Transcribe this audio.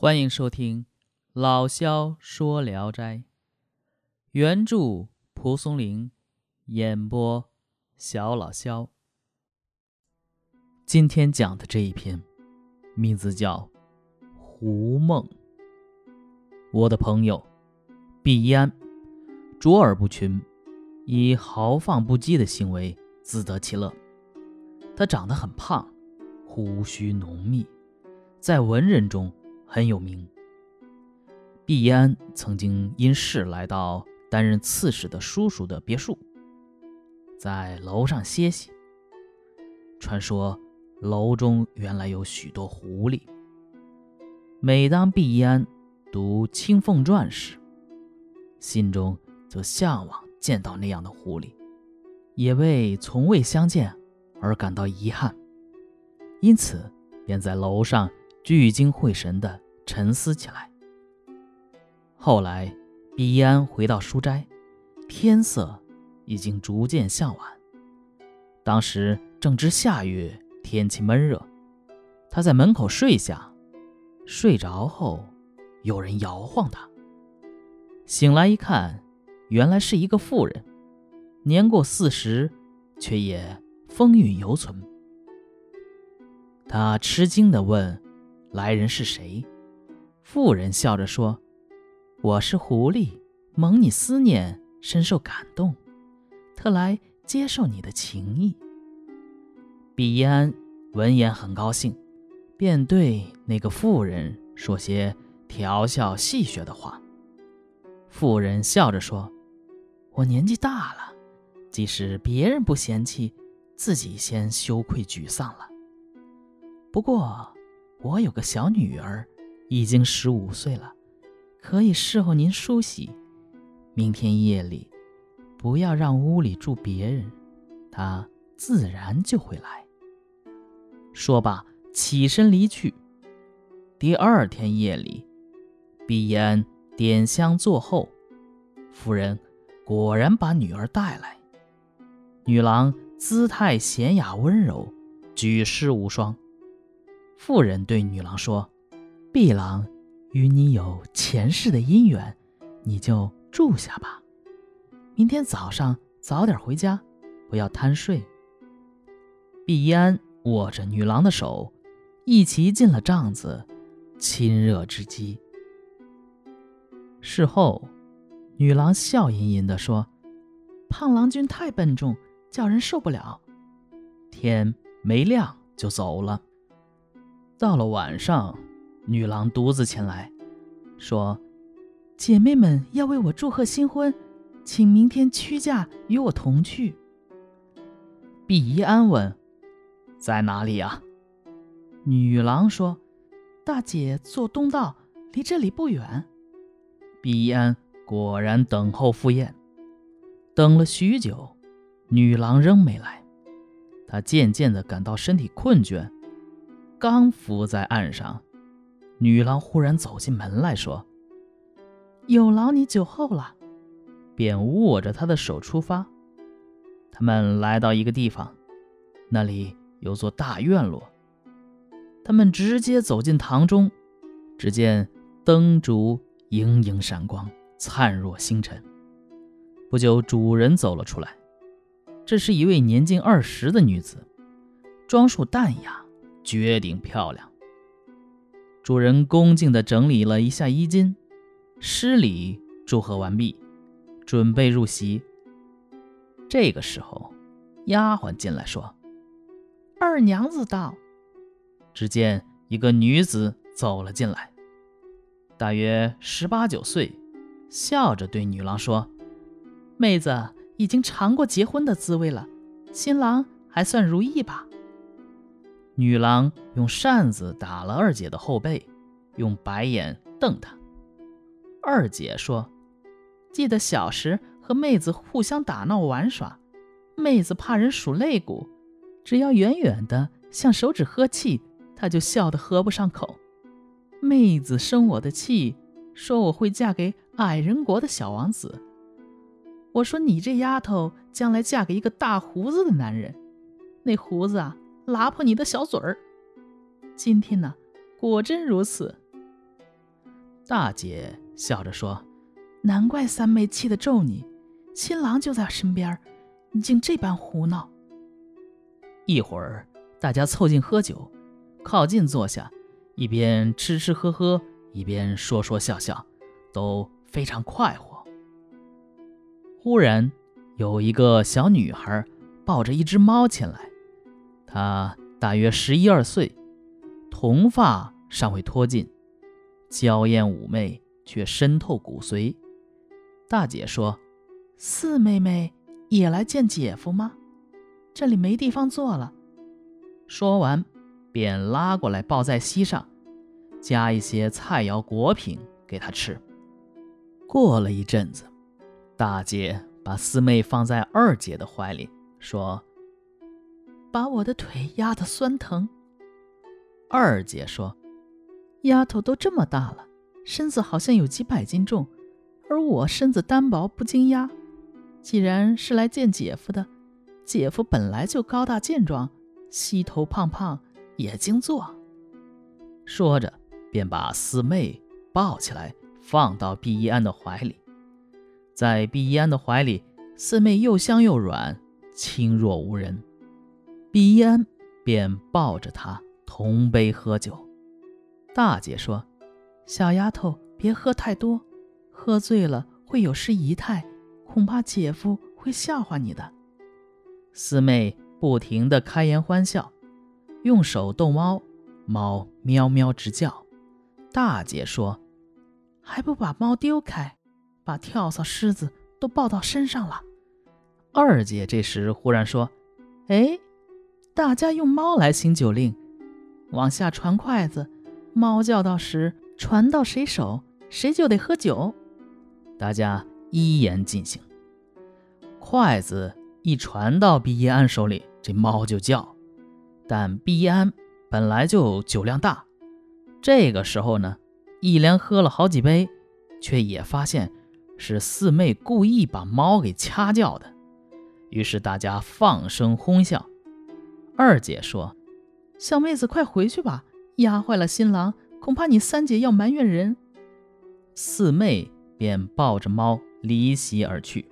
欢迎收听老萧说《聊斋》，原著蒲松龄，演播小老萧。今天讲的这一篇，名字叫《胡梦》。我的朋友毕一安，卓尔不群，以豪放不羁的行为自得其乐。他长得很胖，胡须浓密，在文人中。很有名。毕安曾经因事来到担任刺史的叔叔的别墅，在楼上歇息。传说楼中原来有许多狐狸。每当毕安读《青凤传》时，心中就向往见到那样的狐狸，也为从未相见而感到遗憾，因此便在楼上。聚精会神地沉思起来。后来，毕一安回到书斋，天色已经逐渐向晚。当时正值夏月，天气闷热，他在门口睡下。睡着后，有人摇晃他。醒来一看，原来是一个妇人，年过四十，却也风韵犹存。他吃惊地问。来人是谁？妇人笑着说：“我是狐狸，蒙你思念，深受感动，特来接受你的情谊。”毕安闻言很高兴，便对那个妇人说些调笑戏谑的话。妇人笑着说：“我年纪大了，即使别人不嫌弃，自己先羞愧沮丧了。不过……”我有个小女儿，已经十五岁了，可以侍候您梳洗。明天夜里，不要让屋里住别人，她自然就会来。说罢，起身离去。第二天夜里，毕安点香坐后，夫人果然把女儿带来。女郎姿态娴雅温柔，举世无双。妇人对女郎说：“毕郎与你有前世的姻缘，你就住下吧。明天早上早点回家，不要贪睡。”毕安握着女郎的手，一齐进了帐子，亲热之极。事后，女郎笑吟吟地说：“胖郎君太笨重，叫人受不了。”天没亮就走了。到了晚上，女郎独自前来，说：“姐妹们要为我祝贺新婚，请明天屈驾与我同去。”毕宜安问：“在哪里呀？”女郎说：“大姐坐东道，离这里不远。”毕宜安果然等候赴宴，等了许久，女郎仍没来，他渐渐地感到身体困倦。刚伏在岸上，女郎忽然走进门来说：“有劳你酒后了。”便握着他的手出发。他们来到一个地方，那里有座大院落。他们直接走进堂中，只见灯烛盈盈闪光，灿若星辰。不久，主人走了出来，这是一位年近二十的女子，装束淡雅。绝顶漂亮。主人恭敬地整理了一下衣襟，施礼祝贺完毕，准备入席。这个时候，丫鬟进来说：“二娘子到。”只见一个女子走了进来，大约十八九岁，笑着对女郎说：“妹子已经尝过结婚的滋味了，新郎还算如意吧？”女郎用扇子打了二姐的后背，用白眼瞪她。二姐说：“记得小时和妹子互相打闹玩耍，妹子怕人数肋骨，只要远远的向手指呵气，她就笑得合不上口。妹子生我的气，说我会嫁给矮人国的小王子。我说你这丫头将来嫁给一个大胡子的男人，那胡子啊。”拉破你的小嘴儿！今天呢，果真如此。大姐笑着说：“难怪三妹气得咒你，新郎就在身边，你竟这般胡闹。”一会儿，大家凑近喝酒，靠近坐下，一边吃吃喝喝，一边说说笑笑，都非常快活。忽然，有一个小女孩抱着一只猫前来，她大约十一二岁，铜发尚未脱尽。娇艳妩媚，却深透骨髓。大姐说：“四妹妹也来见姐夫吗？这里没地方坐了。”说完，便拉过来抱在膝上，加一些菜肴果品给他吃。过了一阵子，大姐把四妹放在二姐的怀里，说：“把我的腿压得酸疼。”二姐说。丫头都这么大了，身子好像有几百斤重，而我身子单薄不经压。既然是来见姐夫的，姐夫本来就高大健壮，膝头胖胖，也经坐。说着，便把四妹抱起来，放到毕一安的怀里。在毕一安的怀里，四妹又香又软，轻若无人。毕一安便抱着她同杯喝酒。大姐说：“小丫头，别喝太多，喝醉了会有失仪态，恐怕姐夫会笑话你的。”四妹不停地开颜欢笑，用手逗猫，猫喵喵直叫。大姐说：“还不把猫丢开，把跳蚤、虱子都抱到身上了。”二姐这时忽然说：“哎，大家用猫来行酒令，往下传筷子。”猫叫到时，传到谁手，谁就得喝酒。大家依言进行。筷子一传到毕一安手里，这猫就叫。但毕一安本来就酒量大，这个时候呢，一连喝了好几杯，却也发现是四妹故意把猫给掐叫的。于是大家放声哄笑。二姐说：“小妹子，快回去吧。”压坏了新郎，恐怕你三姐要埋怨人。四妹便抱着猫离席而去。